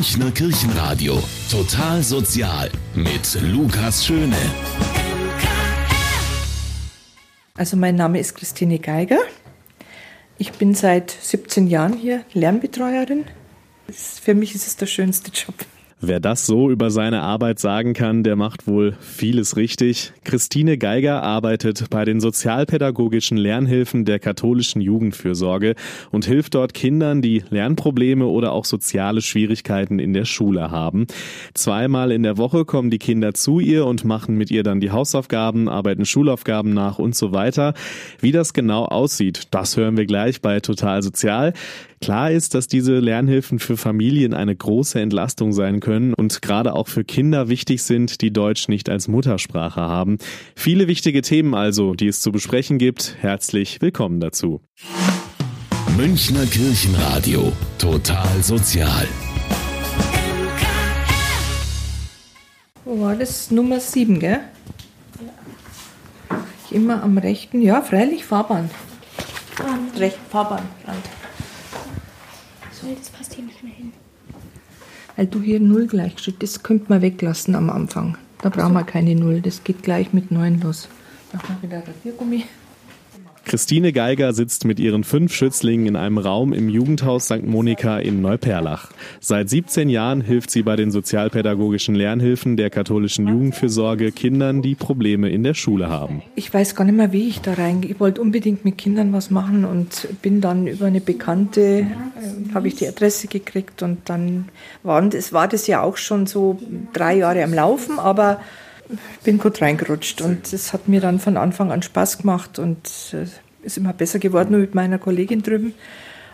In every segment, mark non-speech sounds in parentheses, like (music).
Münchner Kirchenradio. Total sozial mit Lukas Schöne. Also mein Name ist Christine Geiger. Ich bin seit 17 Jahren hier Lernbetreuerin. Für mich ist es der schönste Job. Wer das so über seine Arbeit sagen kann, der macht wohl vieles richtig. Christine Geiger arbeitet bei den sozialpädagogischen Lernhilfen der katholischen Jugendfürsorge und hilft dort Kindern, die Lernprobleme oder auch soziale Schwierigkeiten in der Schule haben. Zweimal in der Woche kommen die Kinder zu ihr und machen mit ihr dann die Hausaufgaben, arbeiten Schulaufgaben nach und so weiter. Wie das genau aussieht, das hören wir gleich bei Total Sozial. Klar ist, dass diese Lernhilfen für Familien eine große Entlastung sein können und gerade auch für Kinder wichtig sind, die Deutsch nicht als Muttersprache haben. Viele wichtige Themen also, die es zu besprechen gibt. Herzlich willkommen dazu. Münchner Kirchenradio. Total sozial. Wo war das? Nummer 7, gell? Immer am rechten, ja, freilich Fahrbahn. Rechten Fahrbahnrand. Nee, das passt hier nicht mehr hin. Weil du hier Null gleich steht, das könnte man weglassen am Anfang. Da brauchen wir keine Null, das geht gleich mit 9 los. Machen wir wieder Radiergummi. Christine Geiger sitzt mit ihren fünf Schützlingen in einem Raum im Jugendhaus St. Monika in Neuperlach. Seit 17 Jahren hilft sie bei den sozialpädagogischen Lernhilfen der katholischen Jugendfürsorge Kindern, die Probleme in der Schule haben. Ich weiß gar nicht mehr, wie ich da reingehe. Ich wollte unbedingt mit Kindern was machen und bin dann über eine Bekannte, äh, habe ich die Adresse gekriegt und dann waren das, war das ja auch schon so drei Jahre am Laufen, aber bin gut reingerutscht und es hat mir dann von Anfang an Spaß gemacht und äh, ist immer besser geworden. Und mit meiner Kollegin drüben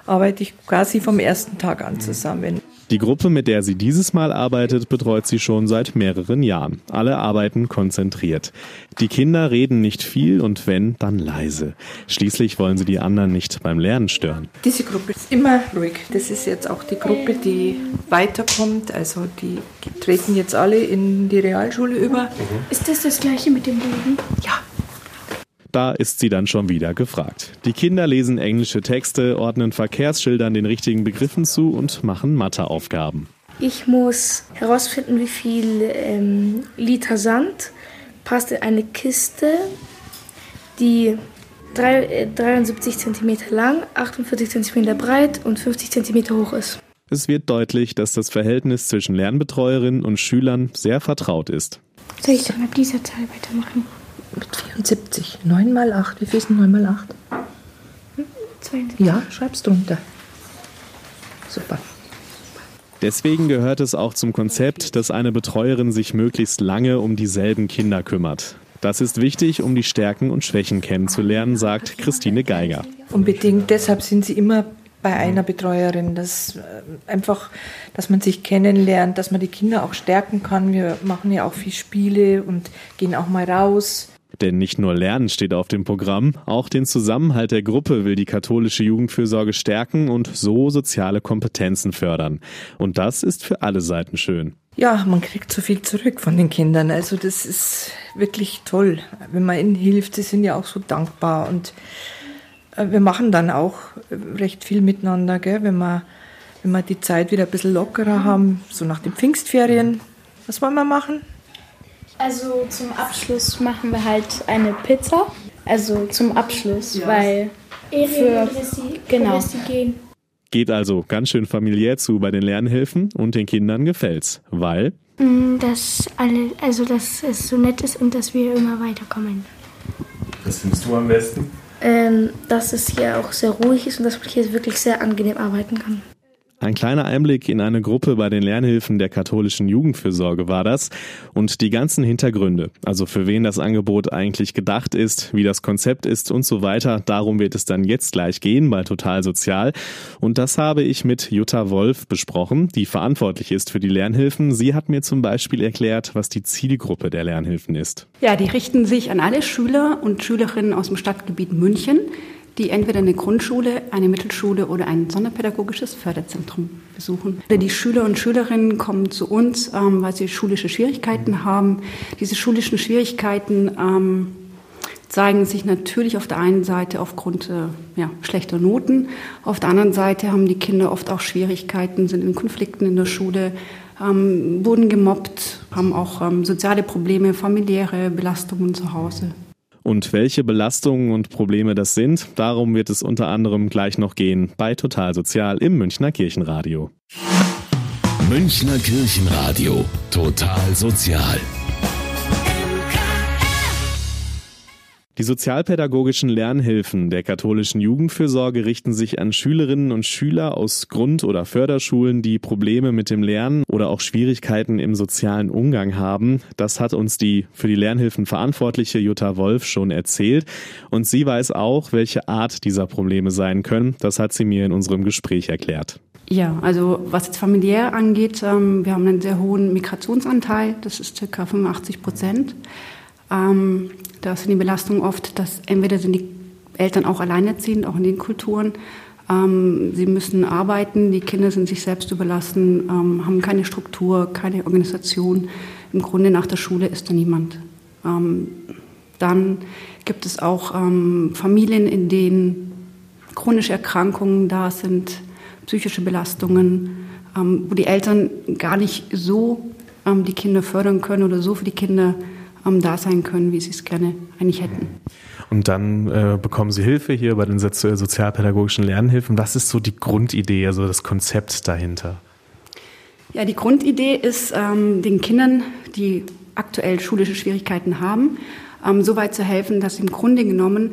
arbeite ich quasi vom ersten Tag an zusammen. Die Gruppe, mit der sie dieses Mal arbeitet, betreut sie schon seit mehreren Jahren. Alle arbeiten konzentriert. Die Kinder reden nicht viel und wenn, dann leise. Schließlich wollen sie die anderen nicht beim Lernen stören. Diese Gruppe ist immer ruhig. Das ist jetzt auch die Gruppe, die weiterkommt. Also die treten jetzt alle in die Realschule über. Ist das das gleiche mit dem Boden? Ja, Da ist sie dann schon wieder gefragt. Die Kinder lesen englische Texte, ordnen Verkehrsschildern den richtigen Begriffen zu und machen Matheaufgaben. Ich muss herausfinden, wie viel ähm, Liter Sand passt in eine Kiste, die drei, äh, 73 cm lang, 48 cm breit und 50 cm hoch ist. Es wird deutlich, dass das Verhältnis zwischen Lernbetreuerinnen und Schülern sehr vertraut ist. Soll ich dann ab dieser Zahl weitermachen? Mit 74. 9 mal 8. Wie viel ist denn 9 mal 8? 72. Ja, schreib's drunter. Super. Deswegen gehört es auch zum Konzept, dass eine Betreuerin sich möglichst lange um dieselben Kinder kümmert. Das ist wichtig, um die Stärken und Schwächen kennenzulernen, sagt Christine Geiger. Unbedingt. Deshalb sind sie immer bei einer Betreuerin, dass äh, einfach, dass man sich kennenlernt, dass man die Kinder auch stärken kann. Wir machen ja auch viel Spiele und gehen auch mal raus. Denn nicht nur Lernen steht auf dem Programm, auch den Zusammenhalt der Gruppe will die katholische Jugendfürsorge stärken und so soziale Kompetenzen fördern. Und das ist für alle Seiten schön. Ja, man kriegt so viel zurück von den Kindern. Also das ist wirklich toll, wenn man ihnen hilft. Sie sind ja auch so dankbar und äh, wir machen dann auch recht viel miteinander, gell? Wenn, wir, wenn wir die Zeit wieder ein bisschen lockerer haben, so nach den Pfingstferien. Was wollen wir machen? Also zum Abschluss machen wir halt eine Pizza. Also zum Abschluss, weil für, genau. Geht also ganz schön familiär zu bei den Lernhilfen und den Kindern gefällt's, weil Mm, Dass alle, also dass es so nett ist und dass wir immer weiterkommen. Was findest du am besten? ähm, dass es hier auch sehr ruhig ist und dass man hier wirklich sehr angenehm arbeiten kann. Ein kleiner Einblick in eine Gruppe bei den Lernhilfen der katholischen Jugendfürsorge war das und die ganzen Hintergründe, also für wen das Angebot eigentlich gedacht ist, wie das Konzept ist und so weiter, darum wird es dann jetzt gleich gehen bei Total Sozial und das habe ich mit Jutta Wolf besprochen, die verantwortlich ist für die Lernhilfen. Sie hat mir zum Beispiel erklärt, was die Zielgruppe der Lernhilfen ist. Ja, die richten sich an alle Schüler und Schülerinnen aus dem Stadtgebiet München, die entweder eine Grundschule, eine Mittelschule oder ein sonderpädagogisches Förderzentrum besuchen. Die Schüler und Schülerinnen kommen zu uns, ähm, weil sie schulische Schwierigkeiten haben. Diese schulischen Schwierigkeiten ähm, zeigen sich natürlich auf der einen Seite aufgrund äh, ja, schlechter Noten. Auf der anderen Seite haben die Kinder oft auch Schwierigkeiten, sind in Konflikten in der Schule, ähm, wurden gemobbt, haben auch ähm, soziale Probleme, familiäre Belastungen zu Hause. Und welche Belastungen und Probleme das sind, darum wird es unter anderem gleich noch gehen bei Total Sozial im Münchner Kirchenradio. Münchner Kirchenradio. Total Sozial. Die sozialpädagogischen Lernhilfen der katholischen Jugendfürsorge richten sich an Schülerinnen und Schüler aus Grund- oder Förderschulen, die Probleme mit dem Lernen oder auch Schwierigkeiten im sozialen Umgang haben. Das hat uns die für die Lernhilfen verantwortliche Jutta Wolf schon erzählt. Und sie weiß auch, welche Art dieser Probleme sein können. Das hat sie mir in unserem Gespräch erklärt. Ja, also was jetzt familiär angeht, ähm, wir haben einen sehr hohen Migrationsanteil, das ist circa 85 Prozent. Ähm, da sind die Belastungen oft, dass entweder sind die Eltern auch alleinerziehend, auch in den Kulturen. Ähm, sie müssen arbeiten, die Kinder sind sich selbst überlassen, ähm, haben keine Struktur, keine Organisation. Im Grunde nach der Schule ist da niemand. Ähm, dann gibt es auch ähm, Familien, in denen chronische Erkrankungen da sind, psychische Belastungen, ähm, wo die Eltern gar nicht so die Kinder fördern können oder so für die Kinder ähm, da sein können, wie sie es gerne eigentlich hätten. Und dann äh, bekommen Sie Hilfe hier bei den sozialpädagogischen Lernhilfen. Was ist so die Grundidee, also das Konzept dahinter? Ja, die Grundidee ist, ähm, den Kindern, die aktuell schulische Schwierigkeiten haben, ähm, so weit zu helfen, dass sie im Grunde genommen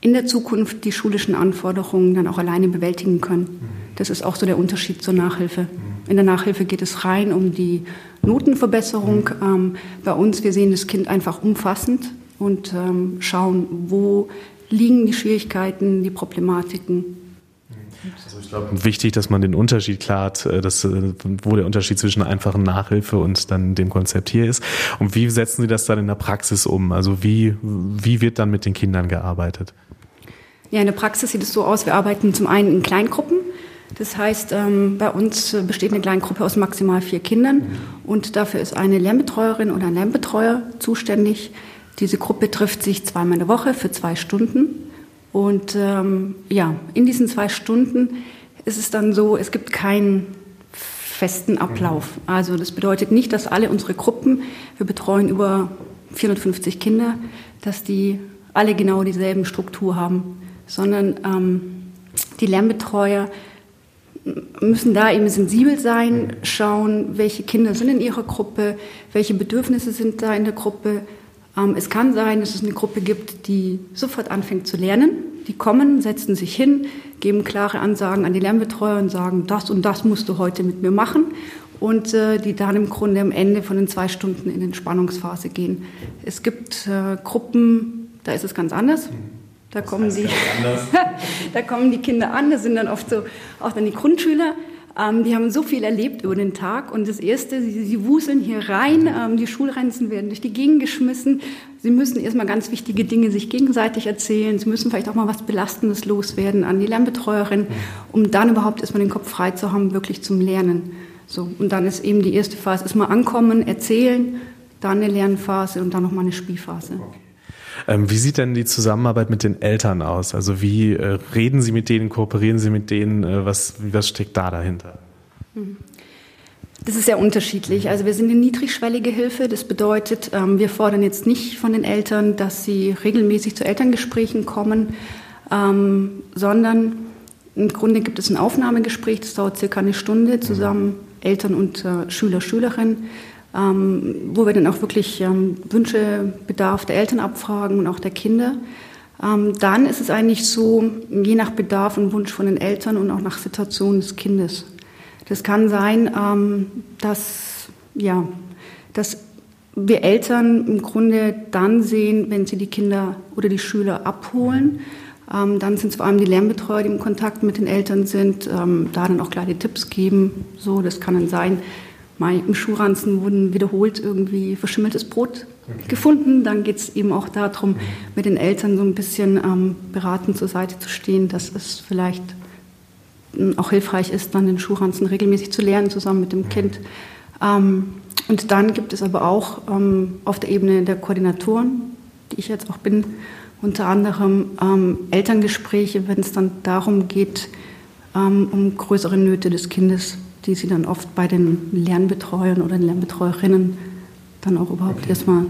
in der Zukunft die schulischen Anforderungen dann auch alleine bewältigen können. Das ist auch so der Unterschied zur Nachhilfe. In der Nachhilfe geht es rein um die Notenverbesserung. Ähm, bei uns, wir sehen das Kind einfach umfassend und ähm, schauen, wo liegen die Schwierigkeiten, die Problematiken. Also ich glaube, wichtig, dass man den Unterschied klar hat, äh, dass, äh, wo der Unterschied zwischen einfachen Nachhilfe und dann dem Konzept hier ist. Und wie setzen Sie das dann in der Praxis um? Also wie, wie wird dann mit den Kindern gearbeitet? Ja, in der Praxis sieht es so aus, wir arbeiten zum einen in Kleingruppen. Das heißt, ähm, bei uns besteht eine Kleingruppe aus maximal vier Kindern und dafür ist eine Lernbetreuerin oder ein Lernbetreuer zuständig. Diese Gruppe trifft sich zweimal in der Woche für zwei Stunden. Und ähm, ja, in diesen zwei Stunden ist es dann so, es gibt keinen festen Ablauf. Also das bedeutet nicht, dass alle unsere Gruppen, wir betreuen über 450 Kinder, dass die alle genau dieselben Struktur haben sondern ähm, die Lernbetreuer müssen da eben sensibel sein, schauen, welche Kinder sind in ihrer Gruppe, welche Bedürfnisse sind da in der Gruppe. Ähm, es kann sein, dass es eine Gruppe gibt, die sofort anfängt zu lernen. Die kommen, setzen sich hin, geben klare Ansagen an die Lernbetreuer und sagen, das und das musst du heute mit mir machen. Und äh, die dann im Grunde am Ende von den zwei Stunden in Entspannungsphase gehen. Es gibt äh, Gruppen, da ist es ganz anders. Da kommen, die, (laughs) da kommen die Kinder an, das sind dann oft so auch dann die Grundschüler. Ähm, die haben so viel erlebt über den Tag und das Erste, sie, sie wuseln hier rein, ähm, die Schulrenzen werden durch die Gegend geschmissen. Sie müssen erstmal ganz wichtige Dinge sich gegenseitig erzählen. Sie müssen vielleicht auch mal was Belastendes loswerden an die Lernbetreuerin, um dann überhaupt erstmal den Kopf frei zu haben, wirklich zum Lernen. So, und dann ist eben die erste Phase erstmal ankommen, erzählen, dann eine Lernphase und dann nochmal eine Spielphase. Okay. Ähm, wie sieht denn die Zusammenarbeit mit den Eltern aus? Also wie äh, reden Sie mit denen, kooperieren Sie mit denen? Äh, was, was steckt da dahinter? Mhm. Das ist sehr unterschiedlich. Also wir sind eine niedrigschwellige Hilfe. Das bedeutet, ähm, wir fordern jetzt nicht von den Eltern, dass sie regelmäßig zu Elterngesprächen kommen, ähm, sondern im Grunde gibt es ein Aufnahmegespräch, das dauert circa eine Stunde zusammen, Eltern und äh, Schüler, Schülerinnen ähm, wo wir dann auch wirklich ähm, Wünsche, Bedarf der Eltern abfragen und auch der Kinder. Ähm, dann ist es eigentlich so, je nach Bedarf und Wunsch von den Eltern und auch nach Situation des Kindes. Das kann sein, ähm, dass, ja, dass wir Eltern im Grunde dann sehen, wenn sie die Kinder oder die Schüler abholen. Ähm, dann sind es vor allem die Lernbetreuer, die im Kontakt mit den Eltern sind, ähm, da dann auch kleine Tipps geben. So, das kann dann sein, mal im Schuhranzen wurden wiederholt irgendwie verschimmeltes Brot okay. gefunden. Dann geht es eben auch darum, mit den Eltern so ein bisschen ähm, beratend zur Seite zu stehen, dass es vielleicht ähm, auch hilfreich ist, dann den Schuhranzen regelmäßig zu lernen, zusammen mit dem Kind. Ähm, und dann gibt es aber auch ähm, auf der Ebene der Koordinatoren, die ich jetzt auch bin, unter anderem ähm, Elterngespräche, wenn es dann darum geht, ähm, um größere Nöte des Kindes, die sie dann oft bei den Lernbetreuern oder den Lernbetreuerinnen dann auch überhaupt okay. erstmal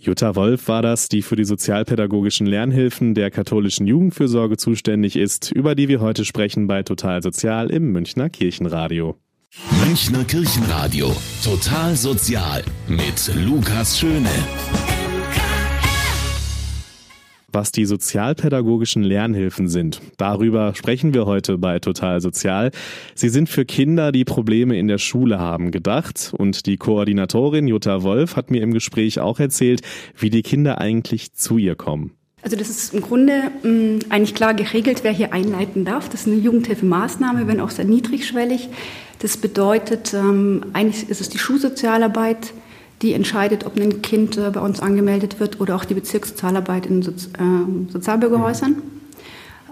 Jutta Wolf war das, die für die sozialpädagogischen Lernhilfen der katholischen Jugendfürsorge zuständig ist, über die wir heute sprechen bei Total Sozial im Münchner Kirchenradio. Münchner Kirchenradio. Total Sozial mit Lukas Schöne was die sozialpädagogischen Lernhilfen sind. Darüber sprechen wir heute bei Total Sozial. Sie sind für Kinder, die Probleme in der Schule haben, gedacht. Und die Koordinatorin Jutta Wolf hat mir im Gespräch auch erzählt, wie die Kinder eigentlich zu ihr kommen. Also das ist im Grunde mh, mm, eigentlich klar geregelt, wer hier einleiten darf. Das ist eine Jugendhilfemaßnahme, wenn auch sehr niedrigschwellig. Das bedeutet, ähm, eigentlich ist es die Schulsozialarbeit, die entscheidet, ob ein Kind äh, bei uns angemeldet wird oder auch die Bezirkssozialarbeit in Sozi äh, Sozialbürgerhäusern.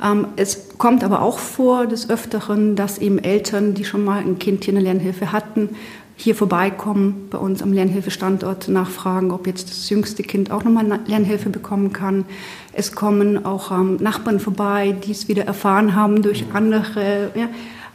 Ähm, es kommt aber auch vor des Öfteren, dass eben Eltern, die schon mal ein Kind hier eine Lernhilfe hatten, hier vorbeikommen, bei uns am Lernhilfestandort nachfragen, ob jetzt das jüngste Kind auch nochmal Lernhilfe bekommen kann. Es kommen auch ähm, Nachbarn vorbei, die es wieder erfahren haben durch andere ja,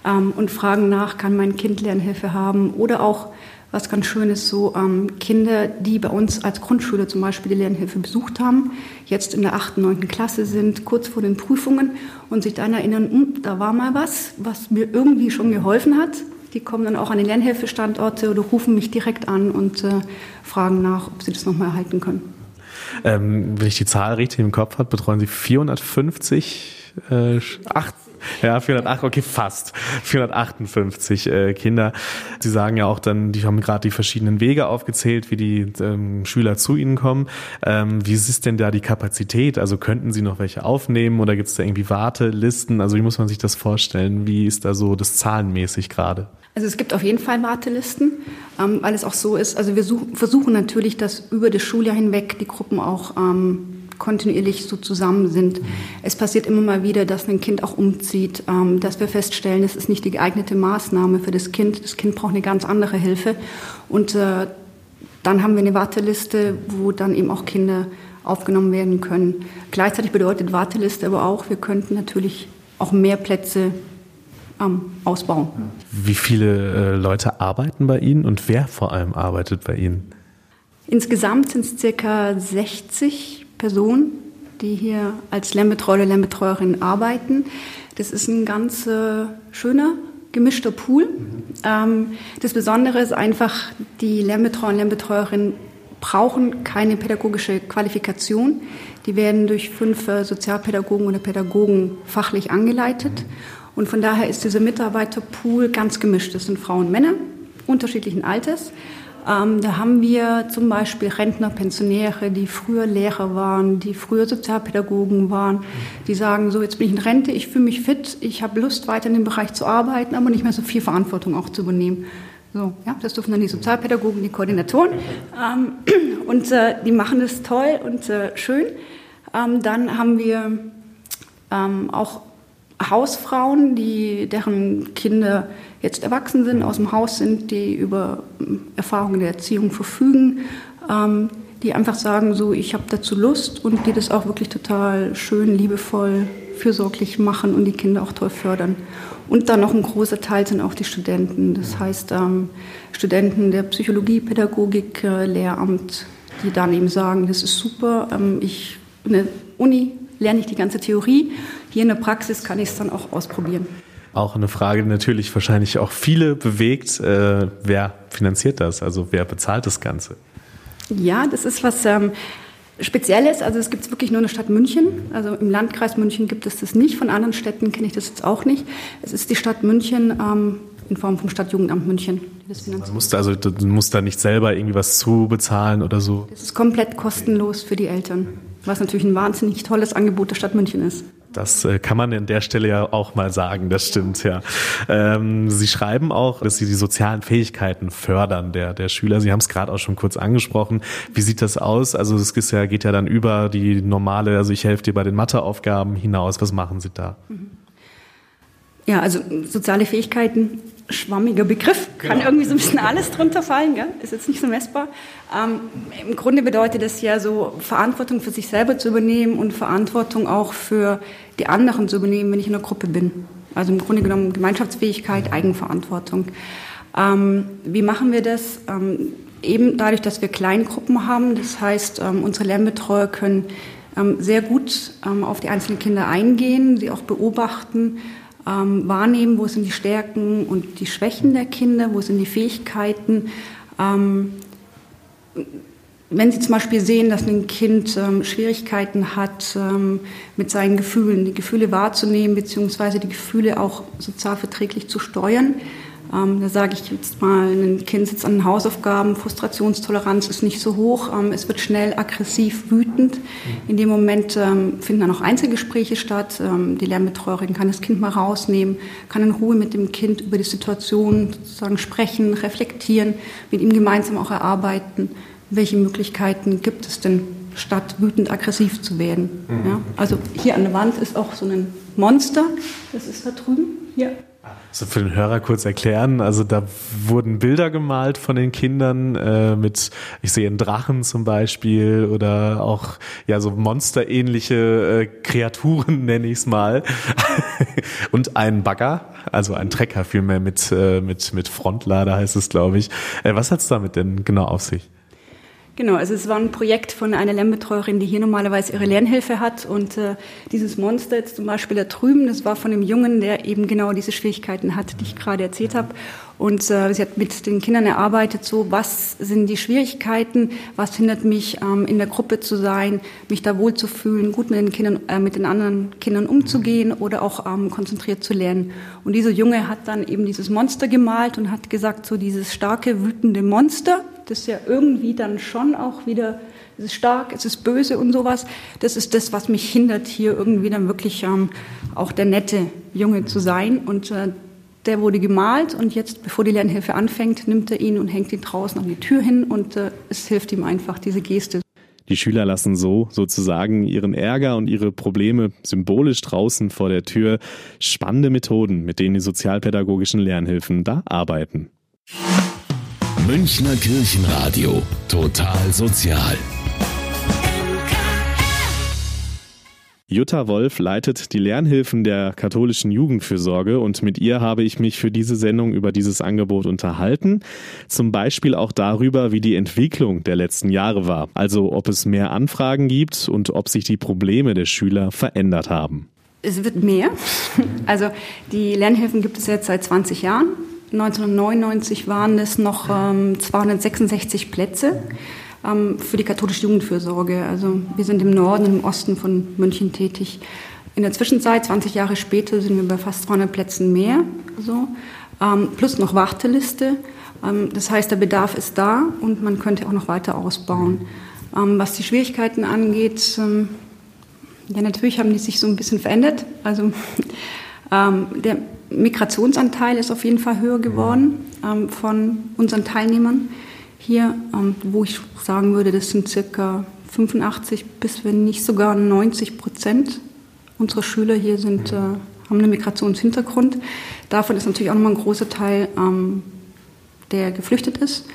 ähm, und fragen nach, kann mein Kind Lernhilfe haben? Oder auch was ganz schön ist, so ähm, Kinder, die bei uns als Grundschule zum Beispiel die Lernhilfe besucht haben, jetzt in der achten, neunten Klasse sind, kurz vor den Prüfungen und sich dann erinnern, hm, da war mal was, was mir irgendwie schon geholfen hat. Die kommen dann auch an die Lernhilfestandorte oder rufen mich direkt an und äh, fragen nach, ob sie das nochmal erhalten können. Ähm, wenn ich die Zahl richtig im Kopf habe, betreuen Sie 450 äh, acht, ja, 408, okay, fast. 458 äh, Kinder. Sie sagen ja auch dann, die haben gerade die verschiedenen Wege aufgezählt, wie die ähm, Schüler zu Ihnen kommen. Ähm, wie ist denn da die Kapazität? Also könnten Sie noch welche aufnehmen oder gibt es da irgendwie Wartelisten? Also wie muss man sich das vorstellen? Wie ist da so das zahlenmäßig gerade? Also es gibt auf jeden Fall Wartelisten, ähm, weil es auch so ist. Also wir such, versuchen natürlich, dass über das Schuljahr hinweg die Gruppen auch ähm, kontinuierlich so zusammen sind. Mhm. Es passiert immer mal wieder, dass ein Kind auch umzieht, ähm, dass wir feststellen, es ist nicht die geeignete Maßnahme für das Kind. Das Kind braucht eine ganz andere Hilfe. Und äh, dann haben wir eine Warteliste, wo dann eben auch Kinder aufgenommen werden können. Gleichzeitig bedeutet Warteliste aber auch, wir könnten natürlich auch mehr Plätze ähm, ausbauen. Wie viele äh, Leute arbeiten bei Ihnen und wer vor allem arbeitet bei Ihnen? Insgesamt sind es circa 60 Personen, die hier als Lernbetreuer Lernbetreuerin arbeiten. Das ist ein ganz äh, schöner, gemischter Pool. Ähm, das Besondere ist einfach, die Lernbetreuer und Lernbetreuerinnen brauchen keine pädagogische Qualifikation. Die werden durch fünf äh, Sozialpädagogen oder Pädagogen fachlich angeleitet. Und von daher ist dieser Mitarbeiterpool ganz gemischt. Das sind Frauen und Männer unterschiedlichen Alters. Ähm, da haben wir zum Beispiel Rentner, Pensionäre, die früher Lehrer waren, die früher Sozialpädagogen waren, die sagen, so jetzt bin ich in Rente, ich fühle mich fit, ich habe Lust, weiter in dem Bereich zu arbeiten, aber nicht mehr so viel Verantwortung auch zu übernehmen. So, ja, das dürfen dann die Sozialpädagogen, die Koordinatoren. Ähm, (clears throat) und äh, die machen das toll und äh, schön. Ähm, dann haben wir ähm, auch Hausfrauen, die, deren Kinder jetzt erwachsen sind, aus dem Haus sind, die über ähm, Erfahrungen der Erziehung verfügen, ähm, die einfach sagen, so, ich habe dazu Lust und die das auch wirklich total schön, liebevoll, fürsorglich machen und die Kinder auch toll fördern. Und dann noch ein großer Teil sind auch die Studenten. Das heißt, ähm, Studenten der Psychologie, Pädagogik, äh, Lehramt, die dann eben sagen, das ist super, ähm, ich, eine Uni lerne ich die ganze Theorie, hier in der Praxis kann ich es dann auch ausprobieren. Auch eine Frage, die natürlich wahrscheinlich auch viele bewegt. Äh, wer finanziert das? Also wer bezahlt das Ganze? Ja, das ist was ähm, Spezielles. Also es gibt es wirklich nur in der Stadt München. Also im Landkreis München gibt es das nicht. Von anderen Städten kenne ich das jetzt auch nicht. Es ist die Stadt München ähm, in Form vom Stadtjugendamt München, die das finanziert. Man muss also du musst da nicht selber irgendwie was zu bezahlen oder so. Es ist komplett kostenlos für die Eltern, was natürlich ein wahnsinnig tolles Angebot der Stadt München ist. Das äh, kann man an der Stelle ja auch mal sagen, das stimmt, ja. Ähm, Sie schreiben auch, dass Sie die sozialen Fähigkeiten fördern der, der Schüler. Sie haben es gerade auch schon kurz angesprochen. Wie sieht das aus? Also es ist ja, geht ja dann über die normale, also ich helfe dir bei den Matheaufgaben hinaus. Was machen Sie da? Ja, also soziale Fähigkeiten, schwammiger Begriff, kann genau. irgendwie so ein bisschen alles drunter fallen, gell? ist jetzt nicht so messbar. Ähm, Im Grunde bedeutet das ja so, Verantwortung für sich selber zu übernehmen und Verantwortung auch für die anderen zu übernehmen, wenn ich in einer Gruppe bin. Also im Grunde genommen Gemeinschaftsfähigkeit, Eigenverantwortung. Ähm, wie machen wir das? Ähm, eben dadurch, dass wir Kleingruppen haben. Das heißt, ähm, unsere Lernbetreuer können ähm, sehr gut ähm, auf die einzelnen Kinder eingehen, sie auch beobachten, ähm, wahrnehmen, wo sind die Stärken und die Schwächen der Kinder, wo sind die Fähigkeiten. Ähm, wenn Sie zum Beispiel sehen, dass ein Kind ähm, Schwierigkeiten hat, ähm, mit seinen Gefühlen, die Gefühle wahrzunehmen, beziehungsweise die Gefühle auch sozialverträglich zu steuern, ähm, da sage ich jetzt mal, ein Kind sitzt an den Hausaufgaben, Frustrationstoleranz ist nicht so hoch, ähm, es wird schnell aggressiv, wütend. In dem Moment ähm, finden dann auch Einzelgespräche statt. Ähm, die Lernbetreuerin kann das Kind mal rausnehmen, kann in Ruhe mit dem Kind über die Situation sozusagen sprechen, reflektieren, mit ihm gemeinsam auch erarbeiten, welche Möglichkeiten gibt es denn, statt wütend aggressiv zu werden. Mhm. Ja? Also hier an der Wand ist auch so ein Monster, das ist da drüben. Hier. So für den Hörer kurz erklären. Also da wurden Bilder gemalt von den Kindern äh, mit, ich sehe einen Drachen zum Beispiel oder auch ja so monsterähnliche äh, Kreaturen (laughs) nenne ich es mal (laughs) und einen Bagger, also ein Trecker vielmehr mit äh, mit mit Frontlader heißt es glaube ich. Äh, was hat's damit denn genau auf sich? Genau, also es war ein Projekt von einer Lernbetreuerin, die hier normalerweise ihre Lernhilfe hat. Und äh, dieses Monster jetzt zum Beispiel da drüben, das war von einem Jungen, der eben genau diese Schwierigkeiten hat, die ich gerade erzählt habe. Und äh, sie hat mit den Kindern erarbeitet, so was sind die Schwierigkeiten, was hindert mich, ähm, in der Gruppe zu sein, mich da wohlzufühlen, gut mit den Kindern, äh, mit den anderen Kindern umzugehen oder auch ähm, konzentriert zu lernen. Und dieser Junge hat dann eben dieses Monster gemalt und hat gesagt, so dieses starke, wütende Monster, das ja irgendwie dann schon auch wieder, es ist stark, es ist böse und sowas. Das ist das, was mich hindert, hier irgendwie dann wirklich ähm, auch der nette Junge zu sein. Und äh, der wurde gemalt und jetzt, bevor die Lernhilfe anfängt, nimmt er ihn und hängt ihn draußen an die Tür hin und äh, es hilft ihm einfach, diese Geste. Die Schüler lassen so sozusagen ihren Ärger und ihre Probleme symbolisch draußen vor der Tür. Spannende Methoden, mit denen die sozialpädagogischen Lernhilfen da arbeiten. Münchner Kirchenradio. Total sozial. Jutta Wolf leitet die Lernhilfen der katholischen Jugendfürsorge und mit ihr habe ich mich für diese Sendung über dieses Angebot unterhalten. Zum Beispiel auch darüber, wie die Entwicklung der letzten Jahre war. Also ob es mehr Anfragen gibt und ob sich die Probleme der Schüler verändert haben. Es wird mehr. Also die Lernhilfen gibt es jetzt seit 20 Jahren. 1999 waren es noch ähm, 266 Plätze ähm, für die katholische Jugendfürsorge. Also wir sind im Norden und im Osten von München tätig. In der Zwischenzeit, 20 Jahre später, sind wir bei fast 200 Plätzen mehr, so, ähm, plus noch Warteliste. Ähm, das heißt, der Bedarf ist da und man könnte auch noch weiter ausbauen. Ähm, was die Schwierigkeiten angeht, ähm, ja, natürlich haben die sich so ein bisschen verändert. Also (laughs) der Migrationsanteil ist auf jeden Fall höher geworden ähm, von unseren Teilnehmern hier, ähm, wo ich sagen würde, das sind circa 85 bis wenn nicht sogar 90 Prozent unserer Schüler hier sind, äh, haben einen Migrationshintergrund. Davon ist natürlich auch nochmal ein großer Teil, ähm, der geflüchtet ist,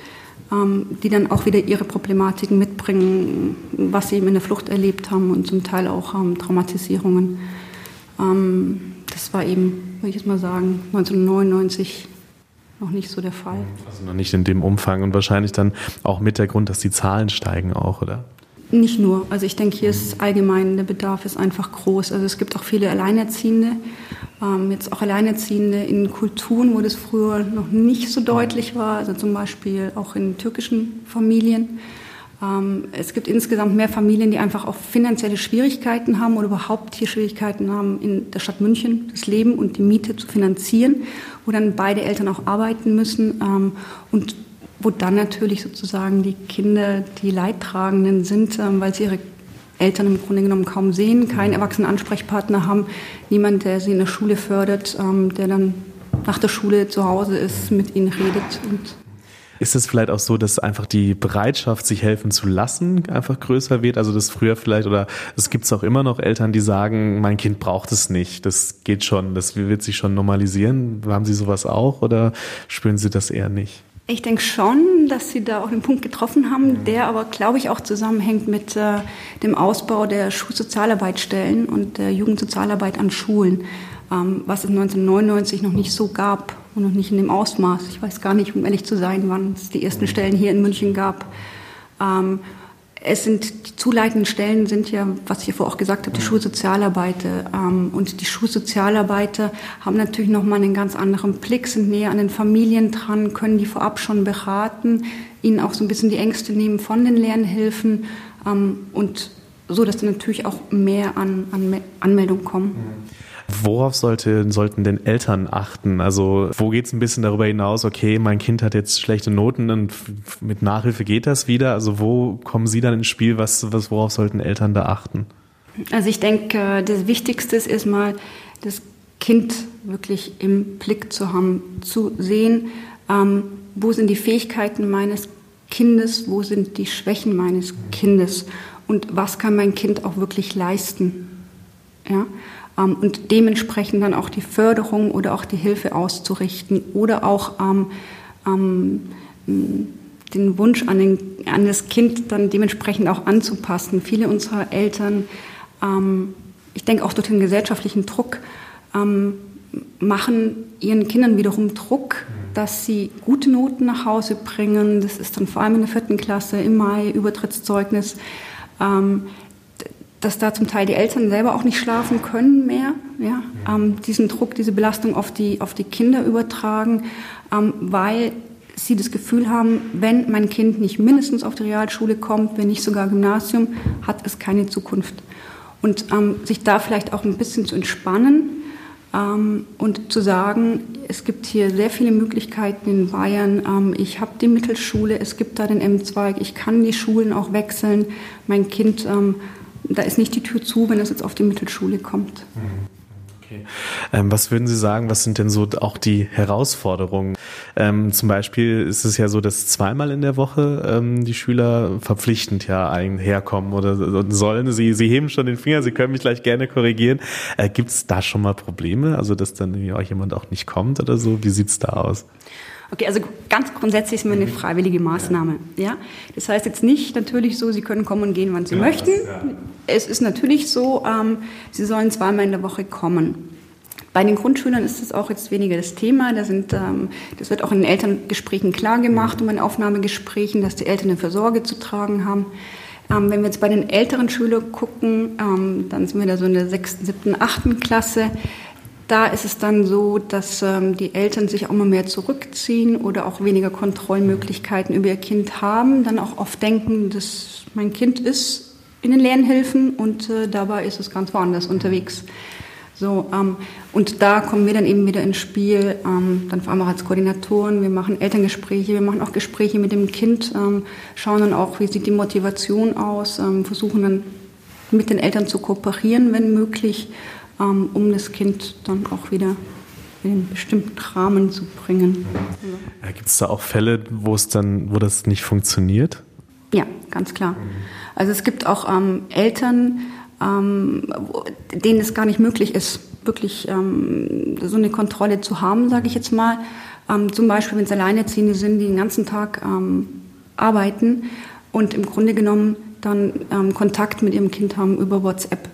ähm, die dann auch wieder ihre Problematiken mitbringen, was sie eben in der Flucht erlebt haben und zum Teil auch ähm, Traumatisierungen. Ähm, das war eben, würde ich jetzt mal sagen, 1999 noch nicht so der Fall. Also noch nicht in dem Umfang und wahrscheinlich dann auch mit der Grund, dass die Zahlen steigen auch, oder? Nicht nur. Also ich denke, hier ist allgemein der Bedarf ist einfach groß. Also es gibt auch viele Alleinerziehende, ähm, jetzt auch Alleinerziehende in Kulturen, wo das früher noch nicht so deutlich war. Also zum Beispiel auch in türkischen Familien. Ähm, es gibt insgesamt mehr Familien, die einfach auch finanzielle Schwierigkeiten haben oder überhaupt hier Schwierigkeiten haben, in der Stadt München das Leben und die Miete zu finanzieren, wo dann beide Eltern auch arbeiten müssen ähm, und wo dann natürlich sozusagen die Kinder die Leidtragenden sind, ähm, weil sie ihre Eltern im Grunde genommen kaum sehen, keinen erwachsenen Ansprechpartner haben, niemand, der sie in der Schule fördert, der dann nach der Schule zu Hause ist, mit ihnen redet. Und Ist es vielleicht auch so, dass einfach die Bereitschaft, sich helfen zu lassen, einfach größer wird? Also das früher vielleicht, oder es gibt auch immer noch Eltern, die sagen, mein Kind braucht es nicht, das geht schon, das wird sich schon normalisieren. Haben Sie sowas auch oder spüren Sie das eher nicht? Ich denke schon, dass Sie da auch einen Punkt getroffen haben, der aber, glaube ich, auch zusammenhängt mit äh, dem Ausbau der Schulsozialarbeitsstellen und der Jugendsozialarbeit an Schulen, ähm, was es 1999 noch nicht so gab und noch nicht in dem Ausmaß. Ich weiß gar nicht, um ehrlich zu sein, wann es die ersten Stellen hier in München gab. Ähm, es sind die zuleitenden Stellen sind ja, was ich vorher auch gesagt habe, die Schulsozialarbeiter. Ähm, und die Schulsozialarbeiter haben natürlich nochmal einen ganz anderen Blick, sind näher an den Familien dran, können die vorab schon beraten, ihnen auch so ein bisschen die Ängste nehmen von den Lernhilfen ähm, und so, dass dann natürlich auch mehr an, an Anmeldungen kommen. Mhm. Worauf sollte, sollten denn Eltern achten? Also wo geht es ein bisschen darüber hinaus, okay, mein Kind hat jetzt schlechte Noten und mit Nachhilfe geht das wieder? Also wo kommen Sie dann ins Spiel? Was, was, worauf sollten Eltern da achten? Also ich denke, das Wichtigste ist erstmal, das Kind wirklich im Blick zu haben, zu sehen, ähm, wo sind die Fähigkeiten meines Kindes, wo sind die Schwächen meines Kindes und was kann mein Kind auch wirklich leisten. Ja? Ähm, und dementsprechend dann auch die Förderung oder auch die Hilfe auszurichten oder auch ähm, ähm, den Wunsch an, den, an, das Kind dann dementsprechend auch anzupassen. Viele unserer Eltern, ähm, ich denke auch durch den gesellschaftlichen Druck, ähm, machen ihren Kindern wiederum Druck, dass sie gute Noten nach Hause bringen. Das ist dann vor allem in der vierten Klasse im Mai Übertrittszeugnis. Ähm, dass da zum Teil die Eltern selber auch nicht schlafen können mehr, ja, ähm, diesen Druck, diese Belastung auf die, auf die Kinder übertragen, ähm, weil sie das Gefühl haben, wenn mein Kind nicht mindestens auf die Realschule kommt, wenn nicht sogar Gymnasium, hat es keine Zukunft. Und ähm, sich da vielleicht auch ein bisschen zu entspannen ähm, und zu sagen, es gibt hier sehr viele Möglichkeiten in Bayern. Ähm, ich habe die Mittelschule, es gibt da den M-Zweig, ich kann die Schulen auch wechseln. Mein Kind ähm, da ist nicht die Tür zu, wenn es jetzt auf die Mittelschule kommt. Okay. Ähm, was würden Sie sagen, was sind denn so auch die Herausforderungen? Ähm, zum Beispiel ist es ja so, dass zweimal in der Woche ähm, die Schüler verpflichtend ja herkommen oder sollen. Sie, Sie heben schon den Finger, Sie können mich gleich gerne korrigieren. Äh, Gibt es da schon mal Probleme? Also, dass dann euch jemand auch nicht kommt oder so? Wie sieht es da aus? Okay, also ganz grundsätzlich ist mir eine freiwillige Maßnahme. Ja? Das heißt jetzt nicht natürlich so, Sie können kommen und gehen, wann Sie ja, möchten. Ja. Es ist natürlich so, ähm, Sie sollen zweimal in der Woche kommen. Bei den Grundschülern ist das auch jetzt weniger das Thema. Da sind, ähm, das wird auch in den Elterngesprächen klar gemacht und in Aufnahmegesprächen, dass die Eltern eine Sorge zu tragen haben. Ähm, wenn wir jetzt bei den älteren Schülern gucken, ähm, dann sind wir da so in der sechsten, siebten, achten Klasse. Da ist es dann so, dass ähm, die Eltern sich auch immer mehr zurückziehen oder auch weniger Kontrollmöglichkeiten über ihr Kind haben, dann auch oft denken, dass mein Kind ist in den Lernhilfen und äh, dabei ist es ganz woanders unterwegs. So, ähm, und da kommen wir dann eben wieder ins Spiel, ähm, dann vor allem auch als Koordinatoren. Wir machen Elterngespräche, wir machen auch Gespräche mit dem Kind, ähm, schauen dann auch, wie sieht die Motivation aus, ähm, versuchen dann mit den Eltern zu kooperieren, wenn möglich ähm, um das Kind dann auch wieder in einen bestimmten Rahmen zu bringen. Ja, Gibt es da auch Fälle, wo es dann, wo das nicht funktioniert? Ja, ganz klar. Also es gibt auch ähm, Eltern, ähm, denen es gar nicht möglich ist, wirklich ähm, so eine Kontrolle zu haben, sage ich jetzt mal. Ähm, zum Beispiel, wenn es Alleinerziehende sind, die den ganzen Tag ähm, arbeiten und im Grunde genommen dann ähm, Kontakt mit ihrem Kind haben über WhatsApp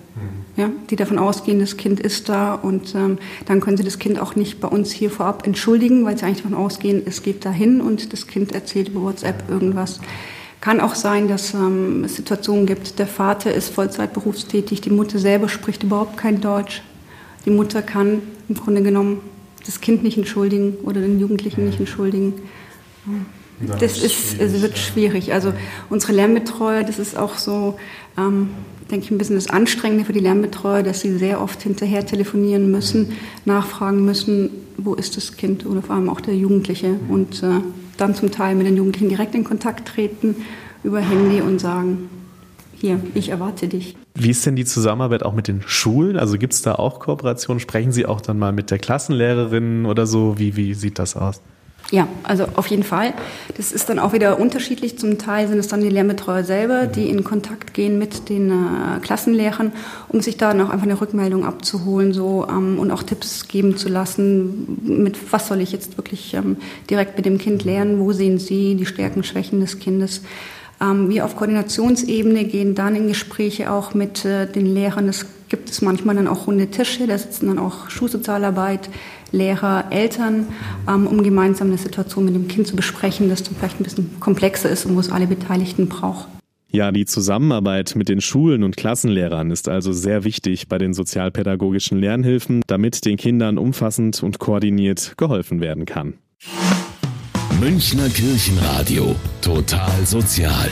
ja, die davon ausgehen, das Kind ist da und ähm, dann können sie das Kind auch nicht bei uns hier vorab entschuldigen, weil sie eigentlich davon ausgehen, es geht dahin und das Kind erzählt über WhatsApp irgendwas. Kann auch sein, dass ähm, es Situationen gibt, der Vater ist Vollzeit berufstätig, die Mutter selber spricht überhaupt kein Deutsch. Die Mutter kann im Grunde genommen das Kind nicht entschuldigen oder den Jugendlichen nicht entschuldigen. Das ist, es wird schwierig. Also unsere Lernbetreuer, das ist auch so, ähm, denke ich, ein bisschen das Anstrengende für die Lernbetreuer, dass sie sehr oft hinterher telefonieren müssen, nachfragen müssen, wo ist das Kind oder vor allem auch der Jugendliche und äh, dann zum Teil mit den Jugendlichen direkt in Kontakt treten über Handy und sagen, hier, ich erwarte dich. Wie ist denn die Zusammenarbeit auch mit den Schulen? Also gibt es da auch Kooperationen? Sprechen Sie auch dann mal mit der Klassenlehrerin oder so? Wie, wie sieht das aus? Ja, also auf jeden Fall. Das ist dann auch wieder unterschiedlich. Zum Teil sind es dann die Lehrbetreuer selber, die in Kontakt gehen mit den äh, Klassenlehrern, um sich da noch einfach eine Rückmeldung abzuholen so ähm, und auch Tipps geben zu lassen, mit was soll ich jetzt wirklich ähm, direkt mit dem Kind lernen, wo sehen Sie die Stärken, Schwächen des Kindes. Ähm, wir auf Koordinationsebene gehen dann in Gespräche auch mit äh, den Lehrern. Es gibt es manchmal dann auch runde Tische, da sitzen dann auch Schulsozialarbeit, Lehrer, Eltern, ähm, um gemeinsam eine Situation mit dem Kind zu besprechen, das dann vielleicht ein bisschen komplexer ist und wo es alle Beteiligten braucht. Ja, die Zusammenarbeit mit den Schulen und Klassenlehrern ist also sehr wichtig bei den sozialpädagogischen Lernhilfen, damit den Kindern umfassend und koordiniert geholfen werden kann. Münchner Kirchenradio. Total sozial.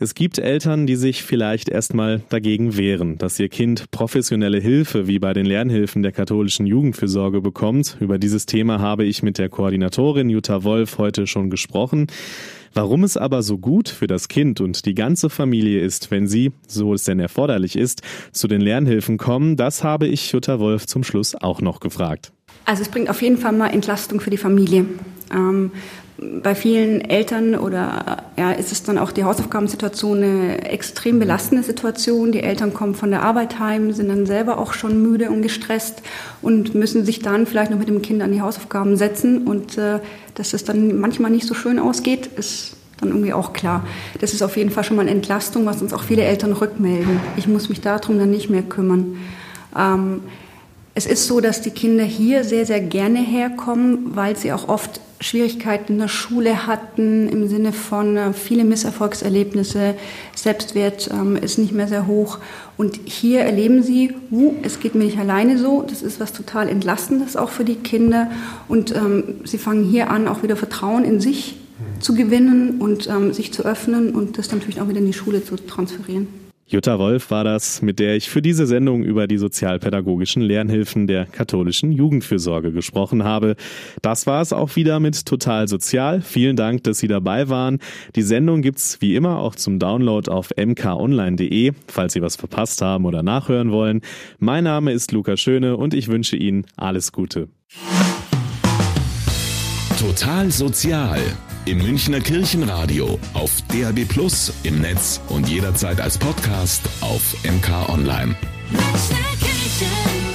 Es gibt Eltern, die sich vielleicht erstmal dagegen wehren, dass ihr Kind professionelle Hilfe wie bei den Lernhilfen der katholischen Jugendfürsorge bekommt. Über dieses Thema habe ich mit der Koordinatorin Jutta Wolf heute schon gesprochen. Warum es aber so gut für das Kind und die ganze Familie ist, wenn sie, so es denn erforderlich ist, zu den Lernhilfen kommen, das habe ich Jutta Wolf zum Schluss auch noch gefragt. Also es bringt auf jeden Fall mal Entlastung für die Familie. Ähm, bei vielen Eltern oder ja, ist es dann auch die Hausaufgabensituation eine extrem belastende Situation. Die Eltern kommen von der Arbeit heim, sind dann selber auch schon müde und gestresst und müssen sich dann vielleicht noch mit dem Kind an die Hausaufgaben setzen. Und äh, dass es dann manchmal nicht so schön ausgeht, ist dann irgendwie auch klar. Das ist auf jeden Fall schon mal eine Entlastung, was uns auch viele Eltern rückmelden. Ich muss mich darum dann nicht mehr kümmern. Ähm, es ist so, dass die Kinder hier sehr, sehr gerne herkommen, weil sie auch oft Schwierigkeiten in der Schule hatten, im Sinne von äh, viele Misserfolgserlebnisse, Selbstwert ähm, ist nicht mehr sehr hoch. Und hier erleben sie, uh, es geht mir nicht alleine so, das ist was total Entlastendes auch für die Kinder. Und ähm, sie fangen hier an, auch wieder Vertrauen in sich zu gewinnen und ähm, sich zu öffnen und das natürlich auch wieder in die Schule zu transferieren. Jutta Wolf war das, mit der ich für diese Sendung über die sozialpädagogischen Lernhilfen der katholischen Jugendfürsorge gesprochen habe. Das war es auch wieder mit Total Sozial. Vielen Dank, dass Sie dabei waren. Die Sendung gibt's wie immer auch zum Download auf mkonline.de, falls Sie was verpasst haben oder nachhören wollen. Mein Name ist Luca Schöne und ich wünsche Ihnen alles Gute. Total Sozial im Münchner Kirchenradio, auf DAB Plus, im Netz und jederzeit als Podcast auf MK Online. Münchner Kirchenradio.